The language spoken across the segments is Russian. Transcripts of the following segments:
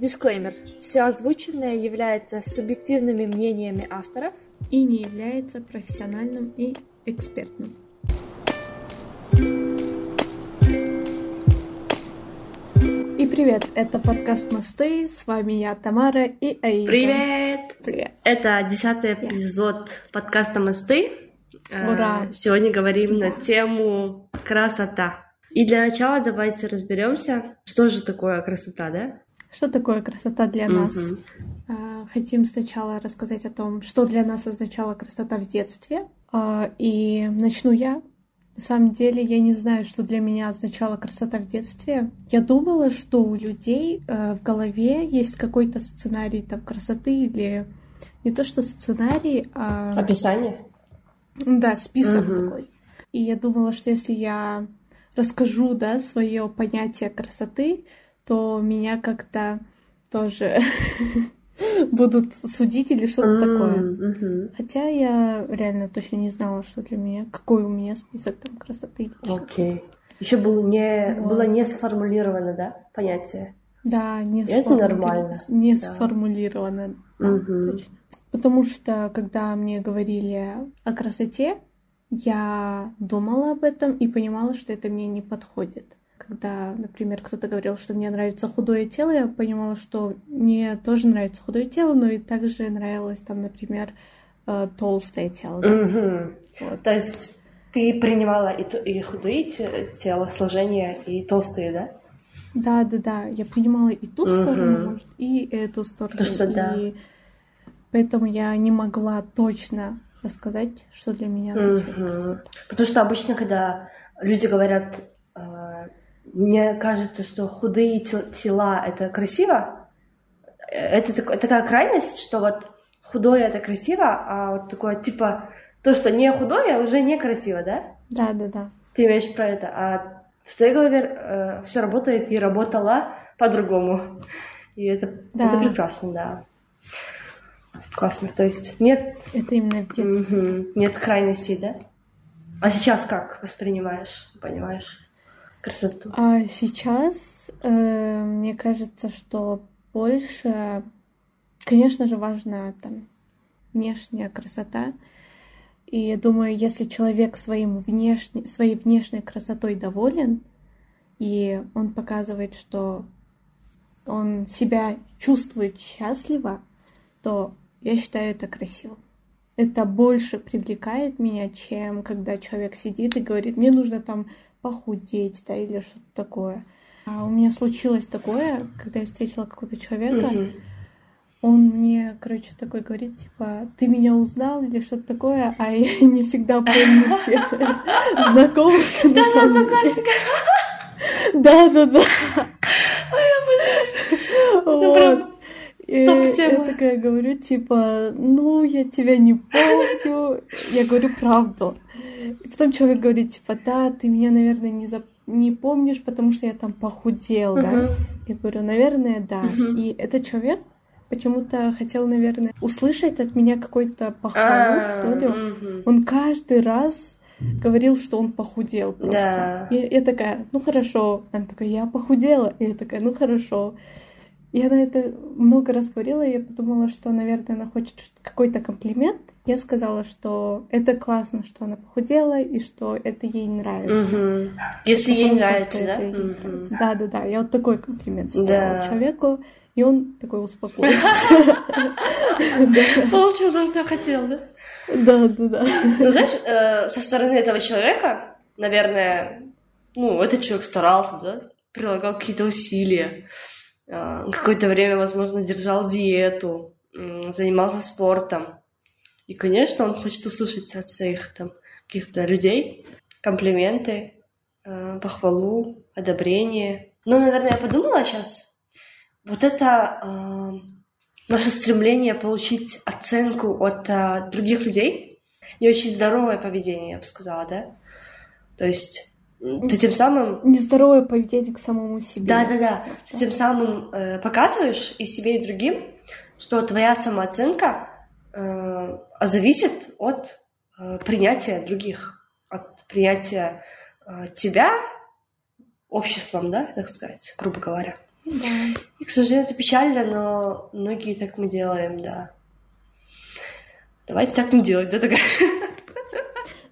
Дисклеймер. Все озвученное является субъективными мнениями авторов и не является профессиональным и экспертным. И привет, это подкаст «Мосты», с вами я, Тамара и Аида. Привет! Привет! Это десятый эпизод подкаста «Мосты». Ура! Э, Сегодня говорим Да. на тему красота. И для начала давайте разберемся, что же такое красота, да? Что такое красота для нас? Мгм. А, Хотим сначала рассказать о том, что для нас означала красота в детстве. А, И начну я. На самом деле я не знаю, что для меня означала красота в детстве. Я думала, что у людей э, в голове есть какой-то сценарий там красоты или не то что сценарий, а Описание? да, список Мгм. такой. И я думала, что если я расскажу, да, свое понятие красоты, то меня как-то тоже будут судить или что-то такое. М, мгм. Хотя я реально точно не знала, что для меня, какой у меня список там красоты. Окей. Еще был не, Вот. было не сформулировано, да, понятие? Да, не, Это сформули- нормально, не да. сформулировано. да, Мгм. точно. Потому что, когда мне говорили о красоте, я думала об этом и понимала, что это мне не подходит. Когда, например, кто-то говорил, что мне нравится худое тело, я понимала, что мне тоже нравится худое тело, но и также нравилось там, например, э, толстое тело. да. Мгм. Вот. То есть ты принимала и, и худые те- телосложения, и толстые, да? Да, да, да. Я принимала и ту Мгм. сторону, может, и эту сторону. То, что да. И поэтому я не могла точно рассказать, что для меня означает Мгм. красота. Потому что обычно, когда люди говорят, мне кажется, что худые тел- тела это красиво, э, это так- такая крайность, что вот худое это красиво, а вот такое типа то, что не худое, уже не красиво, да? Да, да, да. Ты имеешь про это, а в твоей голове все работает и работала по-другому. И это, Да. это прекрасно, да. Классно. То есть нет Это именно в детстве. Мгм. Нет крайностей, да? А сейчас как воспринимаешь, понимаешь красоту? А сейчас э, мне кажется, что больше, конечно же, важна там внешняя красота. И я думаю, если человек своим внешне, своей внешней красотой доволен, и он показывает, что он себя чувствует счастливо, то я считаю это красиво. Это больше привлекает меня, чем когда человек сидит и говорит, мне нужно там похудеть, да, или что-то такое. А у меня случилось такое, когда я встретила какого-то человека, он мне, короче, такой говорит, типа, ты меня узнал или что-то такое, а я не всегда помню всех знакомых. Да, да, да. Вот. Топ-тема. я такая говорю, типа, ну, я тебя не помню. Я говорю правду. И потом человек говорит, типа, да, ты меня, наверное, не, зап- не помнишь, потому что я там похудел, да? Мгм. Я говорю, наверное, да. Мгм. И этот человек почему-то хотел, наверное, услышать от меня какой-то похвалу, А, что ли. Он каждый раз говорил, что он похудел просто. Да. И я такая, ну хорошо. Она такая, я похудела. И я такая, ну хорошо. И она это много раз говорила, и я подумала, что, наверное, она хочет какой-то комплимент. Я сказала, что это классно, что она похудела, и что это ей нравится. Мгм. Если ей нравится, да? ей Мгм. нравится. Да, да, да. Я вот такой комплимент сделала Да. человеку, и он такой успокоился. Получил то, что хотел, да? Да, да, да. Ну, знаешь, э, со стороны этого человека, наверное, ну, этот человек старался, да, прилагал какие-то усилия, какое-то время, возможно, держал диету, занимался спортом. И, конечно, он хочет услышать от своих там каких-то людей комплименты, э, похвалу, одобрение. Но, наверное, я подумала сейчас, вот это э, наше стремление получить оценку от э, других людей не очень здоровое поведение, я бы сказала, да? То есть ты тем самым Нездоровое поведение к самому себе. да, да, да. Ты тем самым э, показываешь и себе, и другим, что твоя самооценка э, зависит от э, принятия других, от принятия э, тебя обществом, да, так сказать, грубо говоря. Да. И, к сожалению, это печально, но многие так мы делаем, да. Давайте так не делать, да, такая?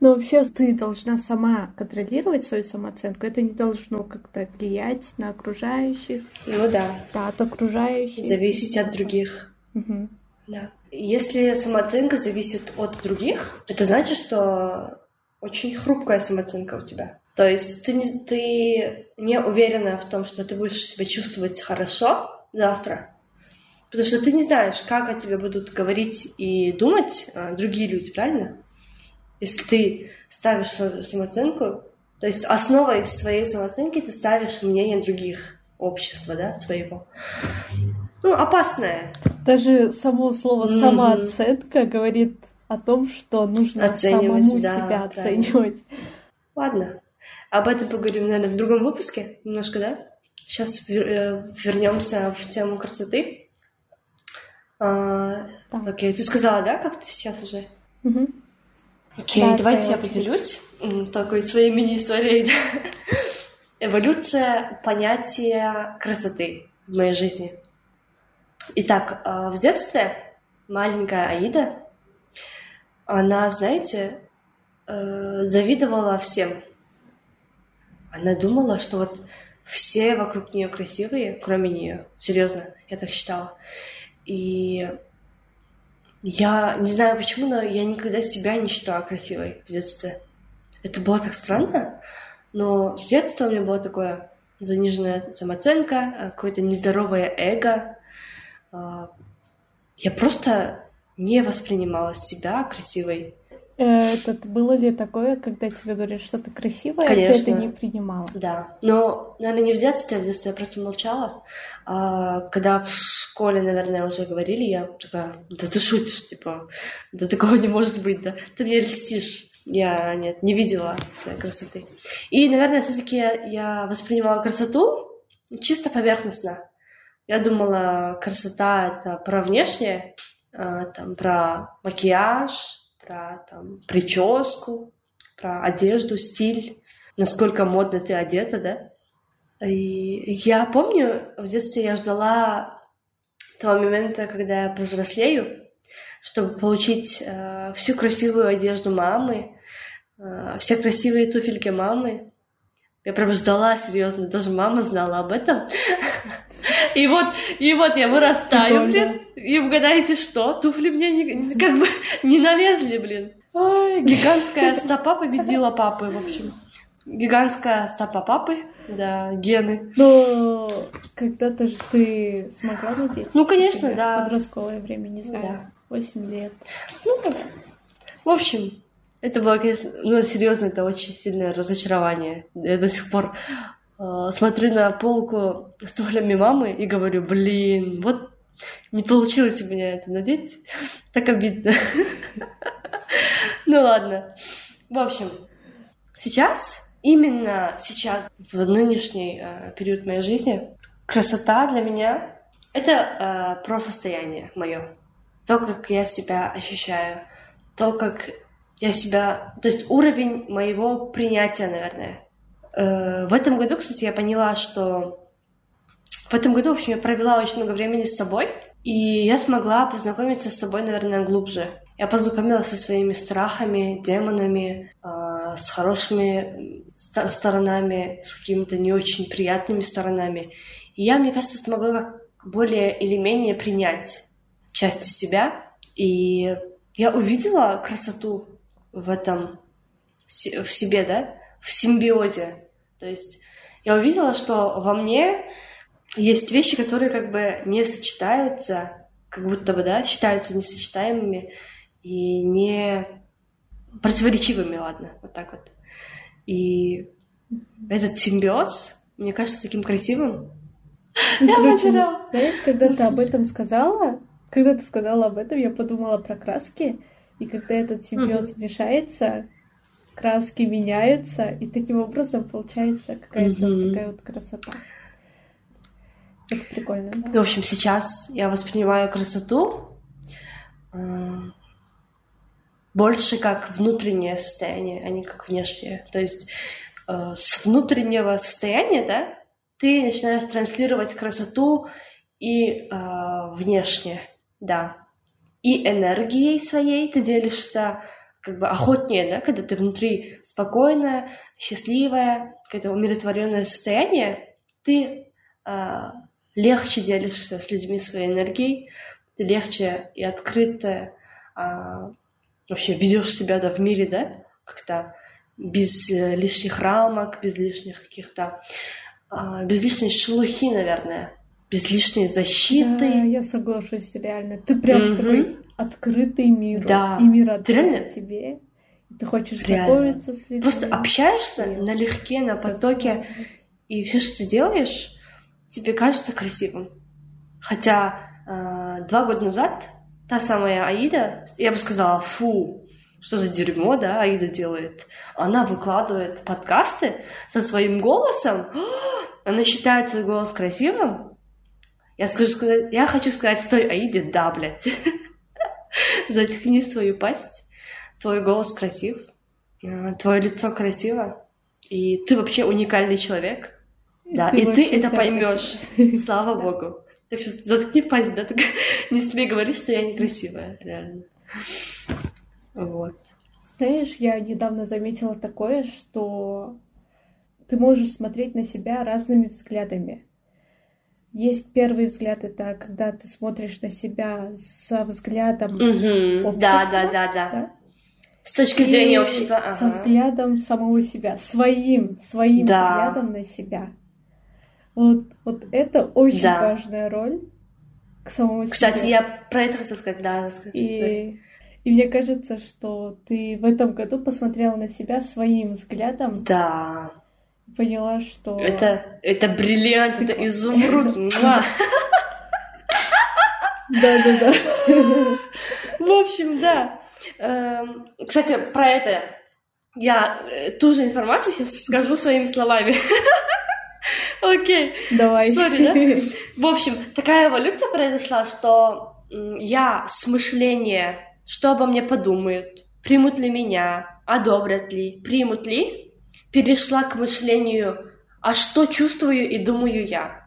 Но вообще ты должна сама контролировать свою самооценку. Это не должно как-то влиять на окружающих. Ну да. Да, от окружающих. Зависеть от других. Мгм. Да. Если самооценка зависит от других, это значит, что очень хрупкая самооценка у тебя. То есть ты не, ты не уверена в том, что ты будешь себя чувствовать хорошо завтра, потому что ты не знаешь, как о тебе будут говорить и думать а, другие люди, правильно? Если ты ставишь свою самооценку, то есть основой своей самооценки ты ставишь мнение других общества, да, своего. Ну, опасное. Даже само слово Мгм. самооценка говорит о том, что нужно Оценивать, самому да, себя правильно. оценивать. Ладно. Об этом поговорим, наверное, в другом выпуске немножко, да? Сейчас вернемся в тему красоты. А, Да. Окей, ты сказала, да, как ты сейчас уже? Мгм. Окей, Да, давайте я поделюсь такой своей мини-историей. Эволюция понятия красоты в моей жизни. Итак, а, в детстве маленькая Аида, она, знаете, э, завидовала всем. Она думала, что вот все вокруг нее красивые, кроме нее. Серьезно, я так считала. И я не знаю почему, но я никогда себя не считала красивой в детстве. Это было так странно, но с детства у меня было такое заниженная самооценка, э, какое-то нездоровое эго. А, Я просто не воспринимала себя красивой. Э, Этот, было ли такое, когда тебе говорят, что ты красивая, а ты Конечно. это не принимала? Да, но, наверное, не в детстве, а в детстве я просто молчала. А, когда в школе, наверное, уже говорили, я такая, да ты шутишь, типа, да такого не может быть, да, ты мне льстишь. Я, нет, не видела своей красоты. И, наверное, все-таки я, я воспринимала красоту чисто поверхностно. Я думала, красота — это про внешнее, а, там, про макияж, про там, прическу, про одежду, стиль насколько модно ты одета, да? И я помню, в детстве я ждала того момента, когда я повзрослею, чтобы получить э, всю красивую одежду мамы, э, все красивые туфельки мамы. Я прям ждала, серьезно, даже мама знала об этом. И вот, и вот я вырастаю, блин, и угадайте что? Туфли мне не- как бы не налезли, блин. Ой, гигантская стопа победила папы, в общем. Гигантская стопа папы, да, гены. Но когда-то же ты смогла надеть? Ну, конечно, да. Подростковое время, не знаю, Да. 8 лет. Ну, в общем, это было, конечно, ну, серьезно, это очень сильное разочарование. Я до сих пор смотрю на полку с туфлями мамы и говорю, блин, вот не получилось у меня это надеть. Так обидно. Ну ладно. В общем, сейчас, именно сейчас, в нынешний э, период моей жизни, красота для меня — это э, про состояние мое. То, как я себя ощущаю, то, как я себя... То есть уровень моего принятия, наверное. Э, в этом году, кстати, я поняла, что... В этом году, в общем, я провела очень много времени с собой, и я смогла познакомиться с собой, наверное, глубже. Я познакомилась со своими страхами, демонами, э, с хорошими ст- сторонами, с какими-то не очень приятными сторонами. И я, мне кажется, смогла как более или менее принять часть себя. И я увидела красоту в этом, в себе, да, в симбиозе. То есть я увидела, что во мне есть вещи, которые как бы не сочетаются, как будто бы, да, считаются несочетаемыми и не противоречивыми, ладно, вот так вот. И этот симбиоз, мне кажется, таким красивым. Я короче, знаешь, когда ты об этом сказала, когда ты сказала об этом, я подумала про краски, и когда этот симбиоз мешается, краски меняются, и таким образом получается какая-то Мгм. такая вот красота. Это прикольно, да? В общем, сейчас я воспринимаю красоту э, больше как внутреннее состояние, а не как внешнее. То есть э, с внутреннего состояния, да, ты начинаешь транслировать красоту и э, внешне, да. И энергией своей ты делишься как бы охотнее, да, когда ты внутри спокойная, счастливая, какое-то умиротворенное состояние, ты э, легче делишься с людьми своей энергией, ты легче и открыто э, вообще ведешь себя да, в мире, да, как-то без э, лишних рамок, без лишних каких-то, э, без лишней шелухи, наверное, без лишней защиты. Да, я соглашусь, реально. Ты прям mm-hmm. такой открытый миру. Да. И мир открыт тебе. Ты хочешь реально. знакомиться с людьми. Просто общаешься и налегке, на потоке, и все, что ты делаешь, тебе кажется красивым. Хотя э, два года назад та самая Аида, я бы сказала, фу, что за дерьмо, да, Аида делает. Она выкладывает подкасты со своим голосом. Она считает свой голос красивым. Я, скажу, я хочу сказать той Аиде, да, блядь. Заткни свою пасть. Твой голос красив. Э, твое лицо красиво. И ты вообще уникальный человек. Да, и ты, и ты это поймешь. Слава богу. Так что заткни пасть, да, так не смей говорить, что я некрасивая, реально. Вот. Знаешь, я недавно заметила такое, что ты можешь смотреть на себя разными взглядами. Есть первый взгляд, это когда ты смотришь на себя со взглядом угу. общества. Да, да, да, да. да? С точки зрения И общества. Ага. Со взглядом самого себя, своим, своим да. взглядом на себя. Вот, вот это очень да. важная роль к самому себе. Кстати, я про это хотела сказать, да. Сказать, и, и мне кажется, что ты в этом году посмотрела на себя своим взглядом. Да. Поняла, что... Это, это бриллиант, это изумруд. Да-да-да. В общем, да. Эм, кстати, про это я э, ту же информацию сейчас скажу своими словами. Окей. Давай. Sorry, да? В общем, такая эволюция произошла, что я с мышления, что обо мне подумают, примут ли меня, одобрят ли, примут ли, перешла к мышлению, а что чувствую и думаю я.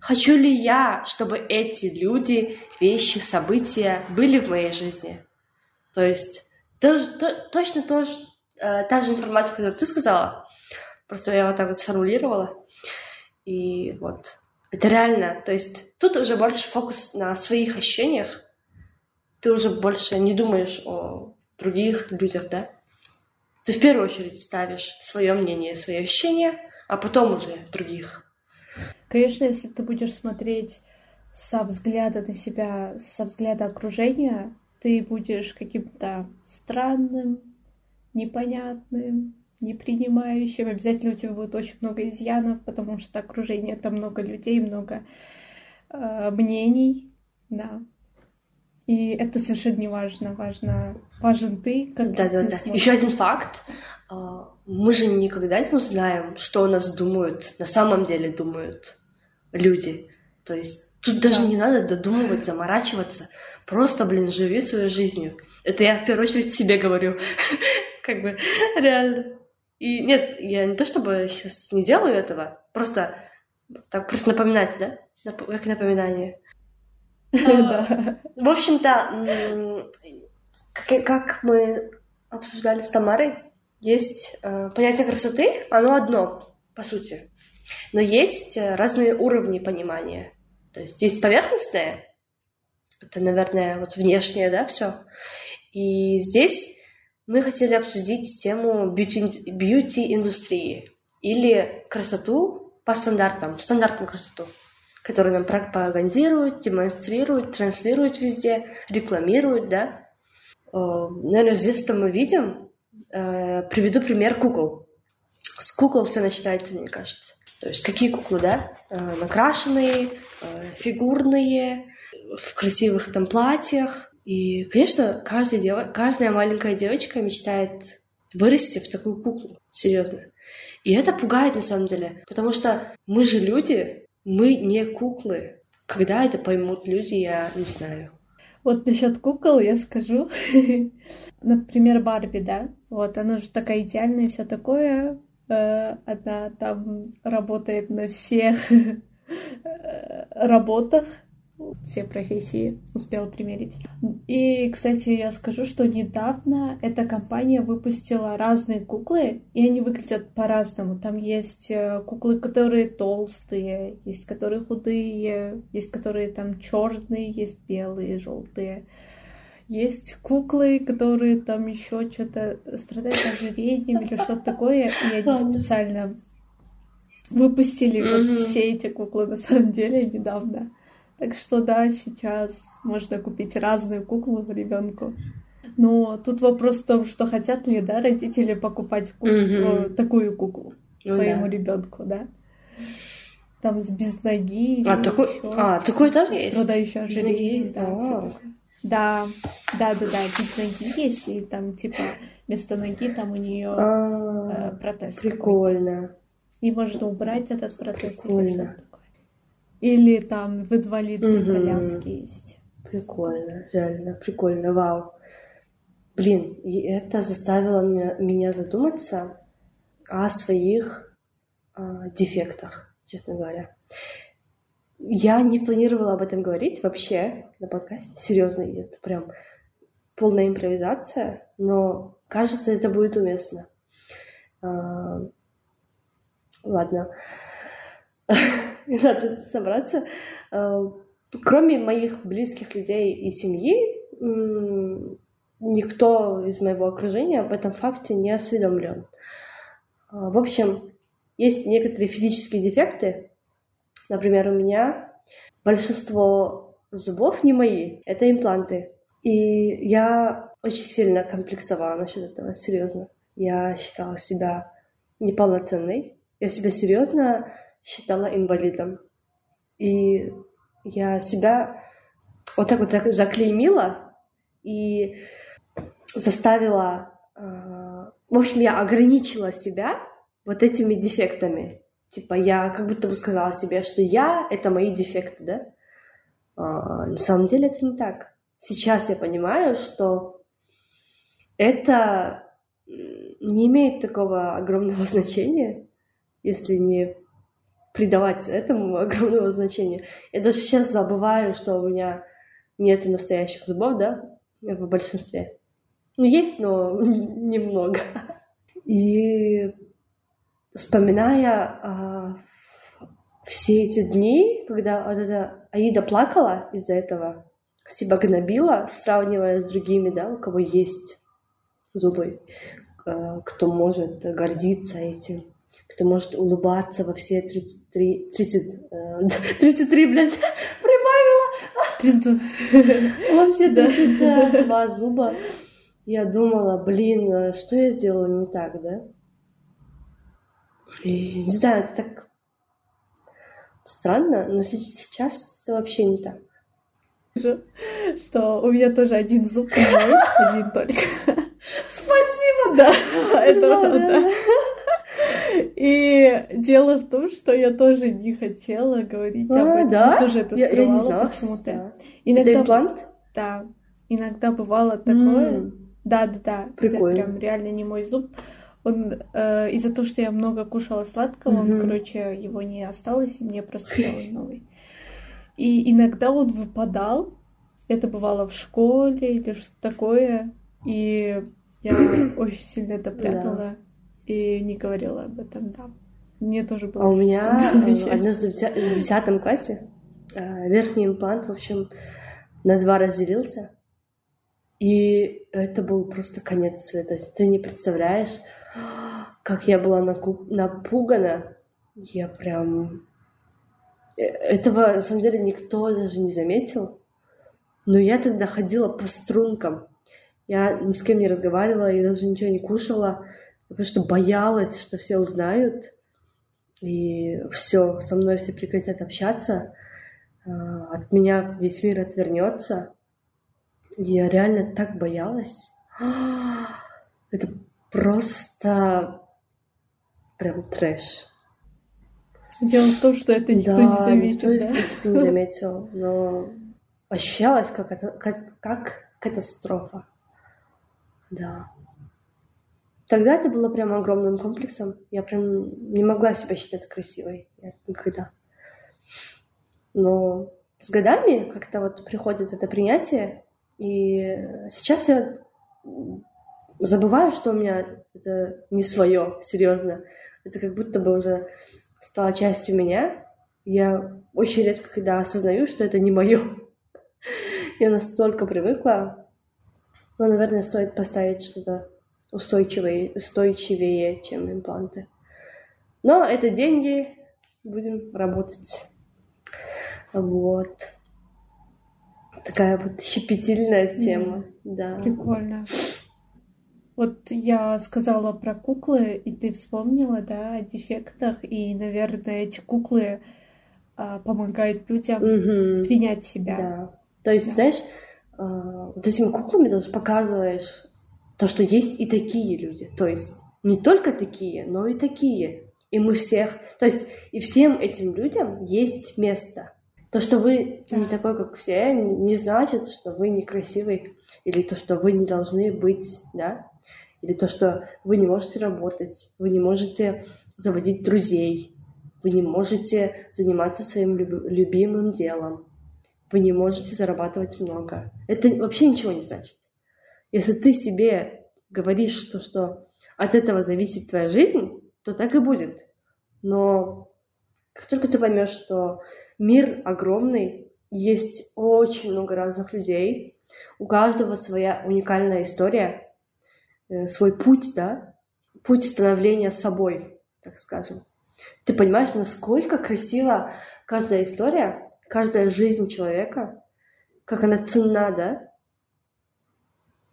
Хочу ли я, чтобы эти люди, вещи, события были в моей жизни? То есть то, то, точно то, э, та же информация, которую ты сказала, просто я вот так вот сформулировала. И вот. Это реально. То есть тут уже больше фокус на своих ощущениях. Ты уже больше не думаешь о других людях, да? Ты в первую очередь ставишь свое мнение, свои ощущения, а потом уже других. Конечно, если ты будешь смотреть со взгляда на себя, со взгляда окружения, ты будешь каким-то странным, непонятным, не принимающим. Обязательно у тебя будет очень много изъянов, потому что окружение это много людей, много э, мнений, да. И это совершенно не важно. Важно, важен ты, как да, да, да. Еще один факт. А, мы же никогда не узнаем, что о нас думают, на самом деле думают люди. То есть тут да. даже не надо додумывать, заморачиваться. Просто, блин, живи своей жизнью. Это я в первую очередь себе говорю. Как бы реально. И нет, я не то чтобы сейчас не делаю этого, просто так просто напоминать, да? Как напоминание. Да. В общем-то, как мы обсуждали с Тамарой, есть э, понятие красоты, оно одно, по сути. Но есть э, разные уровни понимания. То есть есть поверхностное, это, наверное, вот внешнее, да, все. И здесь мы хотели обсудить тему бьюти-индустрии или красоту по стандартам, стандартную красоту, которую нам пропагандируют, демонстрируют, транслируют везде, рекламируют, да. Э, наверное, здесь-то мы видим, э, приведу пример кукол. С кукол все начинается, мне кажется. То есть какие куклы, да? Э, накрашенные, фигурные, в красивых там платьях, и, конечно, каждая, дев... каждая маленькая девочка мечтает вырасти в такую куклу, серьезно. И это пугает на самом деле, потому что мы же люди, мы не куклы. Когда это поймут люди, я не знаю. Вот насчет кукол я скажу. Например, Барби, да? Вот, она же такая идеальная все такое. Э, она там работает на всех работах, все профессии успела примерить. И, кстати, я скажу, что недавно эта компания выпустила разные куклы, и они выглядят по-разному. Там есть э, куклы, которые толстые, есть которые худые, есть которые там черные, есть белые, желтые. Есть куклы, которые там еще что-то страдают ожирением или что-то такое, и они специально выпустили вот все эти куклы на самом деле недавно. Так что да, сейчас можно купить разную куклу ребенку. Но тут вопрос в том, что хотят ли, да, родители покупать куклу, mm такую куклу ну, своему да. ребенку, да? Там с без ноги. А, такой, а, такой тоже есть? Страдающий ожирением, да, а. Да, да, да, да, без ноги есть, и там, типа, вместо ноги там у нее а, э, протез. Прикольно. И можно убрать этот протез. Прикольно. Или там в инвалидной угу. коляске есть. Прикольно, реально, прикольно, вау. Блин, и это заставило меня, меня задуматься о своих э, дефектах, честно говоря. Я не планировала об этом говорить вообще на подкасте, серьезно, это прям полная импровизация, но кажется, это будет уместно. А, ладно. надо собраться. Э, кроме моих близких людей и семьи, никто из моего окружения об этом факте не осведомлен. Э, в общем, есть некоторые физические дефекты. Например, у меня большинство зубов не мои, это импланты. И я очень сильно комплексовала насчет этого, серьезно. Я считала себя неполноценной. Я себя серьезно считала инвалидом. И я себя вот так вот заклеймила и заставила... А, в общем, я ограничила себя вот этими дефектами. Типа я как будто бы сказала себе, что я — это мои дефекты, да? А, на самом деле это не так. Сейчас я понимаю, что это не имеет такого огромного значения, если не придавать этому огромного значения. Я даже сейчас забываю, что у меня нет настоящих зубов, да, в большинстве. Ну, есть, но немного. И вспоминая а, все эти дни, когда вот эта Аида плакала из-за этого, себя гнобила, сравнивая с другими, да, у кого есть зубы, а, кто может гордиться этим кто может улыбаться во все 33... 30... 33, блядь, прибавила! 32. Во все 32 зуба. Я думала, блин, а что я сделала не так, да? И, не знаю, это так странно, но сейчас это вообще не так. Что у меня тоже один зуб один только. Спасибо! Да, это правда. И дело в том, что я тоже не хотела говорить а, об этом. Да? Я тоже это скрывала я, я не знала, почему-то. Иногда... Это имплант? Да. Иногда бывало такое. Mm. Да, да, да. Прикольно. Это прям реально не мой зуб. Он э, из-за того, что я много кушала сладкого, mm-hmm. он, короче, его не осталось, и мне просто сделали новый. И иногда он выпадал. Это бывало в школе или что-то такое. И я очень сильно это прятала. Да и не говорила об этом, да. Мне тоже было. А у меня э, однажды в десятом классе э, верхний имплант, в общем, на два разделился. И это был просто конец света. Ты не представляешь, как я была напугана. Я прям... Э, этого, на самом деле, никто даже не заметил. Но я тогда ходила по стрункам. Я ни с кем не разговаривала, я даже ничего не кушала потому что боялась, что все узнают, и все, со мной все прекратят общаться, а, от меня весь мир отвернется. Я реально так боялась. Это просто прям трэш. Дело в том, что это никто да, не заметил, никто, да? в принципе, не заметил, но ощущалось как, это, как, как катастрофа. Да. Тогда это было прям огромным комплексом. Я прям не могла себя считать красивой. Я никогда. Но с годами как-то вот приходит это принятие, и сейчас я забываю, что у меня это не свое, серьезно. Это как будто бы уже стало частью меня. Я очень редко когда осознаю, что это не мое. Я настолько привыкла. Но, наверное, стоит поставить что-то устойчивее, устойчивее, чем импланты. Но это деньги, будем работать. Вот. Такая вот щепетильная тема, mm. да. Прикольно. Вот я сказала про куклы, и ты вспомнила, да, о дефектах, и, наверное, эти куклы а, помогают людям угу. принять себя. Да. То есть, да. знаешь, а, вот этими куклами даже показываешь то, что есть и такие люди. То есть не только такие, но и такие. И мы всех, то есть и всем этим людям есть место. То, что вы не такой, как все, не значит, что вы некрасивый, или то, что вы не должны быть, да, или то, что вы не можете работать, вы не можете заводить друзей, вы не можете заниматься своим любимым делом, вы не можете зарабатывать много. Это вообще ничего не значит. Если ты себе говоришь, что, что от этого зависит твоя жизнь, то так и будет. Но как только ты поймешь, что Мир огромный, есть очень много разных людей, у каждого своя уникальная история, э, свой путь, да, путь становления собой, так скажем. Ты понимаешь, насколько красива каждая история, каждая жизнь человека, как она ценна, да?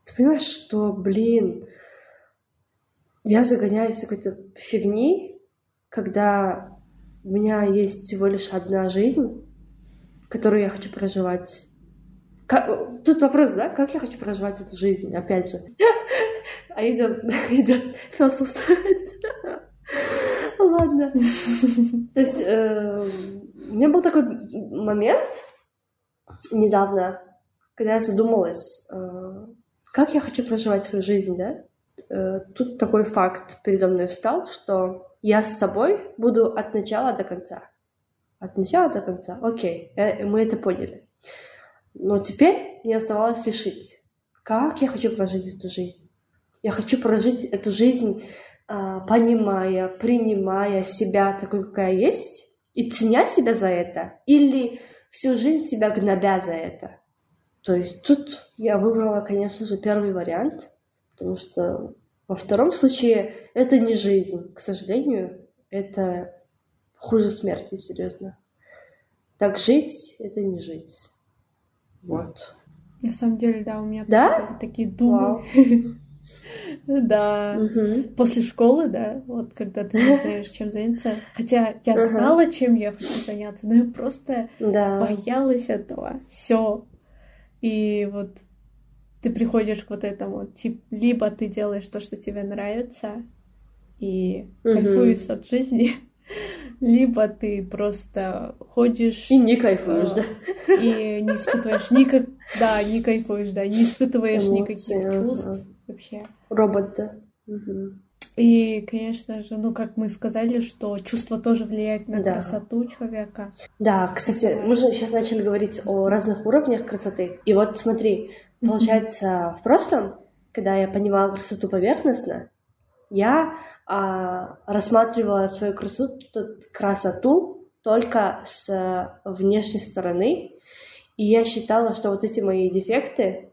Ты понимаешь, что, блин, я загоняюсь какой-то фигни, когда у меня есть всего лишь одна жизнь, которую я хочу проживать. Как... Тут вопрос, да? Как я хочу проживать эту жизнь, опять же. А идет философствовать. Ладно. То есть э, у меня был такой момент недавно, когда я задумалась, э, как я хочу проживать свою жизнь, да? Э, тут такой факт передо мной встал, что я с собой буду от начала до конца. От начала до конца. Окей, э, мы это поняли. Но теперь мне оставалось решить, как я хочу прожить эту жизнь. Я хочу прожить эту жизнь, а, понимая, принимая себя такой, какая есть, и ценя себя за это, или всю жизнь себя гнобя за это. То есть тут я выбрала, конечно же, первый вариант, потому что во втором случае это не жизнь, к сожалению, это хуже смерти, серьезно. Так жить — это не жить. Вот. На самом деле, да, у меня да? такие думы. Да. После школы, да, вот когда ты не знаешь, чем заняться. Хотя я знала, чем я хочу заняться, но я просто боялась этого. Все. И вот ты приходишь к вот этому, тип, либо ты делаешь то, что тебе нравится, и угу. кайфуешь от жизни, либо ты просто ходишь... И не кайфуешь, э, да? И не испытываешь никак... Да, не кайфуешь, да, не испытываешь Эмоции, никаких чувств вообще. Робот, да. Угу. И, конечно же, ну, как мы сказали, что чувство тоже влияет на да. красоту человека. Да, кстати, мы же сейчас начали говорить о разных уровнях красоты. И вот смотри, Получается, в прошлом, когда я понимала красоту поверхностно, я а, рассматривала свою красоту, красоту только с внешней стороны, и я считала, что вот эти мои дефекты,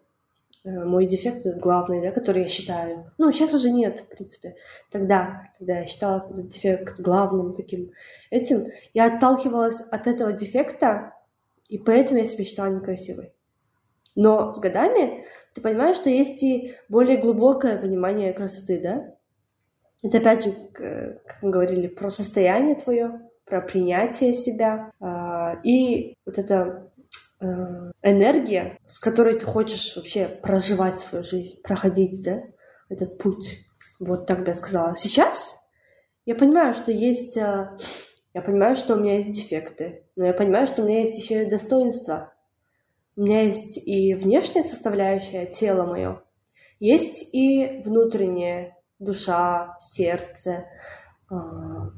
мой дефект главный, да, который я считаю, ну, сейчас уже нет, в принципе, тогда, когда я считала этот дефект главным таким этим, я отталкивалась от этого дефекта, и поэтому я себя считала некрасивой. Но с годами ты понимаешь, что есть и более глубокое понимание красоты, да? Это опять же, как мы говорили, про состояние твое, про принятие себя а, и вот эта а, энергия, с которой ты хочешь вообще проживать свою жизнь, проходить, да, этот путь. Вот так бы я сказала. Сейчас я понимаю, что есть, а, я понимаю, что у меня есть дефекты, но я понимаю, что у меня есть еще и достоинства. У меня есть и внешняя составляющая, тело мое, есть и внутренняя душа, сердце, а,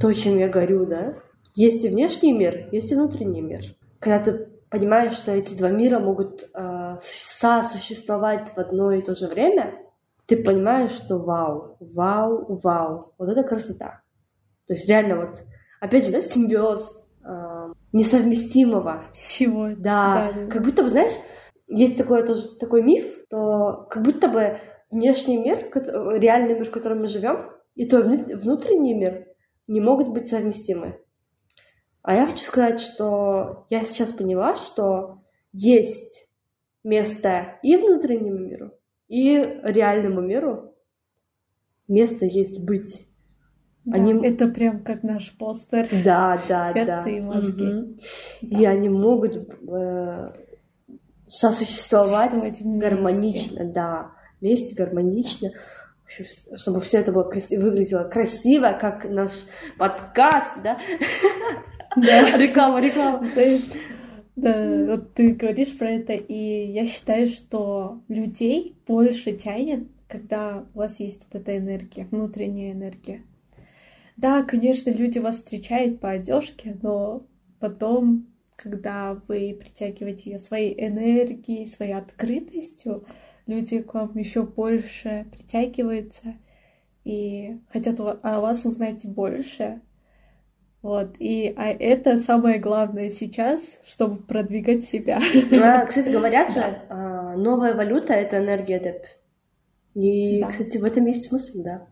то, чем я горю, да. Есть и внешний мир, есть и внутренний мир. Когда ты понимаешь, что эти два мира могут э, сосуществовать в одно и то же время, ты понимаешь, что вау, вау, вау, вот это красота. То есть реально вот, опять же, да, симбиоз э, несовместимого. Всего. Да, да, как будто бы, знаешь, есть такой, тоже, такой миф, то как будто бы внешний мир, реальный мир, в котором мы живем, и твой внутренний мир не могут быть совместимы. А я хочу сказать, что я сейчас поняла, что есть место и внутреннему миру, и реальному миру. Место есть быть. Да, они... Это прям как наш постер. Да, да, Сердце да. и мозги. Угу. Да. И они могут э, сосуществовать гармонично, да, вместе гармонично, чтобы все это было красиво, выглядело красиво, как наш подкаст, да? Да. реклама, реклама. Да, вот ты говоришь про это, и я считаю, что людей больше тянет, когда у вас есть вот эта энергия, внутренняя энергия. Да, конечно, люди вас встречают по одежке, но потом, когда вы притягиваете ее своей энергией, своей открытостью, люди к вам еще больше притягиваются и хотят о вас узнать больше. Вот, и а это самое главное сейчас, чтобы продвигать себя. А, кстати, говорят же, а, новая валюта — это энергия деп. И, да. кстати, в этом есть смысл, да.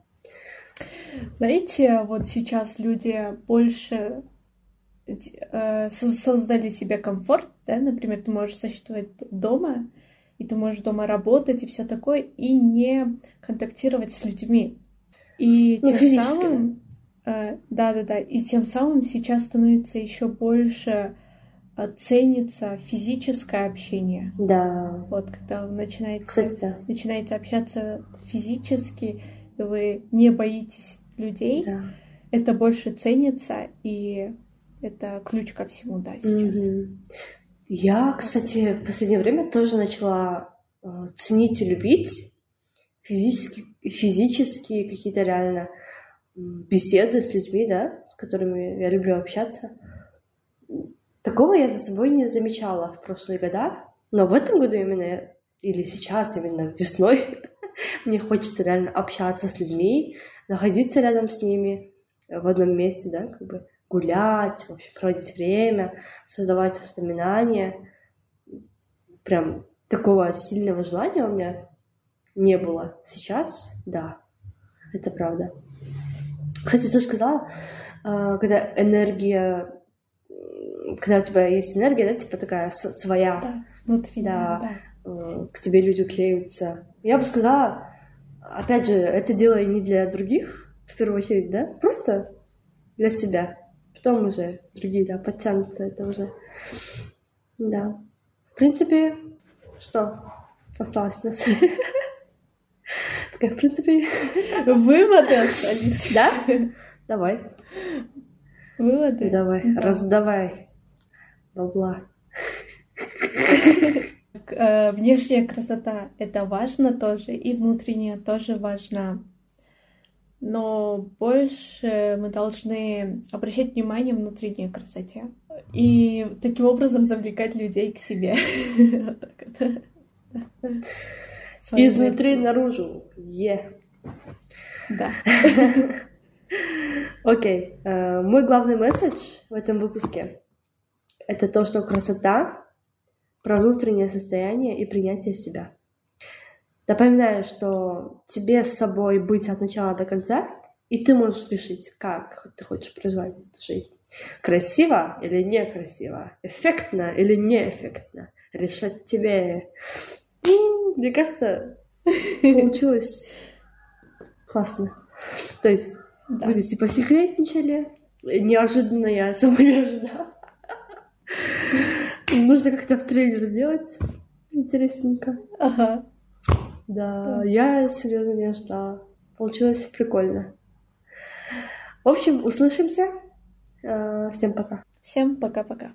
Знаете, вот сейчас люди больше э, создали себе комфорт, да, например, ты можешь существовать дома, и ты можешь дома работать и все такое, и не контактировать с людьми. И ну, тем самым, э, да, да, да, и тем самым сейчас становится еще больше э, ценится физическое общение. Да. Вот когда вы начинаете, Кстати, да. начинаете общаться физически, вы не боитесь людей, да. это больше ценится, и это ключ ко всему, да, сейчас. Mm-hmm. Я, кстати, в последнее время тоже начала э, ценить и любить физически, физические какие-то реально беседы с людьми, да, с которыми я люблю общаться. Такого я за собой не замечала в прошлые года, но в этом году именно, или сейчас, именно весной, мне хочется реально общаться с людьми, находиться рядом с ними в одном месте, да, как бы гулять, вообще проводить время, создавать воспоминания. Прям такого сильного желания у меня не было. Сейчас, да, это правда. Кстати, ты сказала, э, когда энергия, когда у тебя есть энергия, да, типа такая своя. Да, внутренняя, да, да. Э, к тебе люди клеются. Я бы сказала, опять же, это делай не для других, в первую очередь, да, просто для себя потом уже другие, да, подтянутся, это уже, да. В принципе, что осталось у нас? Такая, в принципе... Выводы остались. Да? Давай. Выводы? Давай, раздавай бабла. Э, внешняя красота — это важно тоже, и внутренняя тоже важна но больше мы должны обращать внимание внутренней красоте и таким образом завлекать людей к себе. Изнутри наружу. Е. Да. Окей. Э, мой главный месседж в этом выпуске — это то, что красота про внутреннее состояние и принятие себя. Напоминаю, что тебе с собой быть от начала до конца, и ты можешь решить, как ты хочешь проживать эту жизнь. Красиво или некрасиво, эффектно или неэффектно. Решать тебе. Мне кажется, получилось классно. То есть, да. вы здесь и посекретничали. Неожиданно я сама не ожидала. Нужно как-то в трейлер сделать. Интересненько. Ага. Да, я серьезно не ожидала. Получилось прикольно. В общем, услышимся. Э, всем пока. Всем пока-пока.